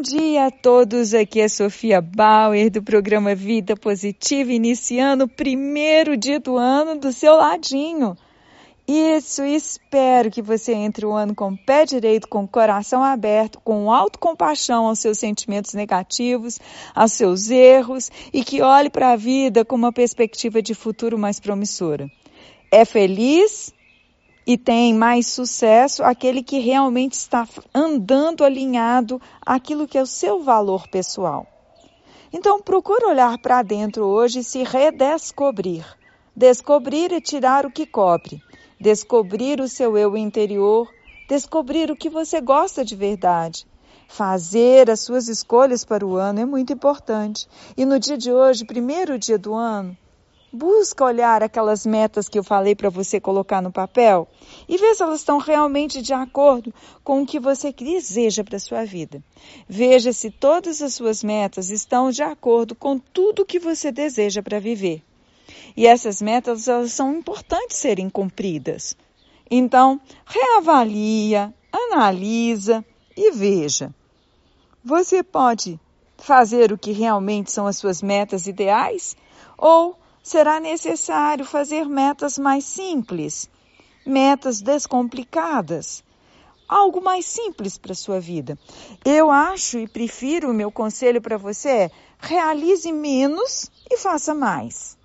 dia a todos, aqui é Sofia Bauer do programa Vida Positiva, iniciando o primeiro dia do ano do seu ladinho. Isso, espero que você entre o ano com o pé direito, com o coração aberto, com autocompaixão aos seus sentimentos negativos, aos seus erros e que olhe para a vida com uma perspectiva de futuro mais promissora. É feliz? E tem mais sucesso aquele que realmente está andando alinhado àquilo que é o seu valor pessoal. Então, procure olhar para dentro hoje e se redescobrir. Descobrir e tirar o que cobre. Descobrir o seu eu interior. Descobrir o que você gosta de verdade. Fazer as suas escolhas para o ano é muito importante. E no dia de hoje, primeiro dia do ano, Busca olhar aquelas metas que eu falei para você colocar no papel e ver se elas estão realmente de acordo com o que você deseja para a sua vida. Veja se todas as suas metas estão de acordo com tudo que você deseja para viver. E essas metas elas são importantes serem cumpridas. Então, reavalia, analisa e veja. Você pode fazer o que realmente são as suas metas ideais ou será necessário fazer metas mais simples, metas descomplicadas, algo mais simples para a sua vida. Eu acho e prefiro, o meu conselho para você é realize menos e faça mais.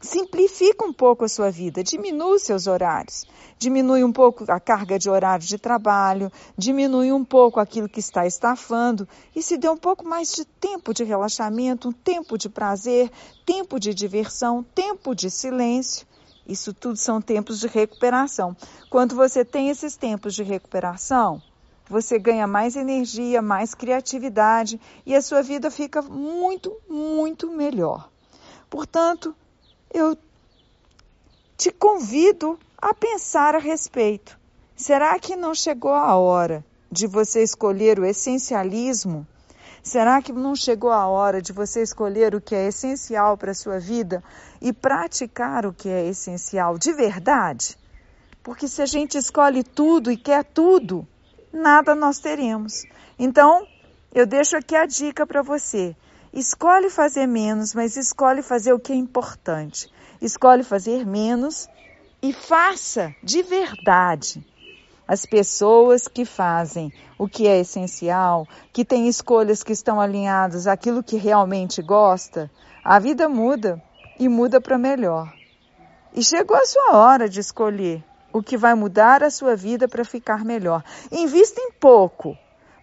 Simplifica um pouco a sua vida, diminui seus horários, diminui um pouco a carga de horário de trabalho, diminui um pouco aquilo que está estafando e se dê um pouco mais de tempo de relaxamento, um tempo de prazer, tempo de diversão, tempo de silêncio. Isso tudo são tempos de recuperação. Quando você tem esses tempos de recuperação, você ganha mais energia, mais criatividade e a sua vida fica muito, muito melhor. Portanto, eu te convido a pensar a respeito. Será que não chegou a hora de você escolher o essencialismo? Será que não chegou a hora de você escolher o que é essencial para a sua vida e praticar o que é essencial de verdade? Porque se a gente escolhe tudo e quer tudo, nada nós teremos. Então, eu deixo aqui a dica para você. Escolhe fazer menos, mas escolhe fazer o que é importante. Escolhe fazer menos e faça de verdade. As pessoas que fazem o que é essencial, que têm escolhas que estão alinhadas àquilo que realmente gosta, a vida muda e muda para melhor. E chegou a sua hora de escolher o que vai mudar a sua vida para ficar melhor. Invista em pouco,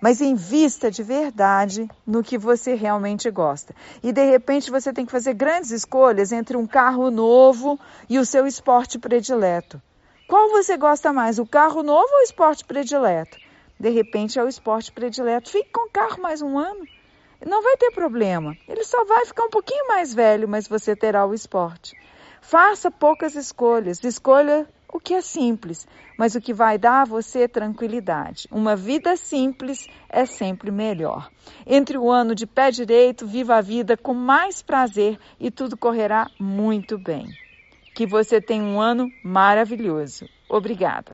mas invista de verdade no que você realmente gosta. E de repente você tem que fazer grandes escolhas entre um carro novo e o seu esporte predileto. Qual você gosta mais, o carro novo ou o esporte predileto? De repente é o esporte predileto. Fique com o carro mais um ano. Não vai ter problema. Ele só vai ficar um pouquinho mais velho, mas você terá o esporte. Faça poucas escolhas. Escolha o que é simples, mas o que vai dar a você tranquilidade. Uma vida simples é sempre melhor. Entre o ano de pé direito, viva a vida com mais prazer e tudo correrá muito bem. Que você tenha um ano maravilhoso. Obrigada.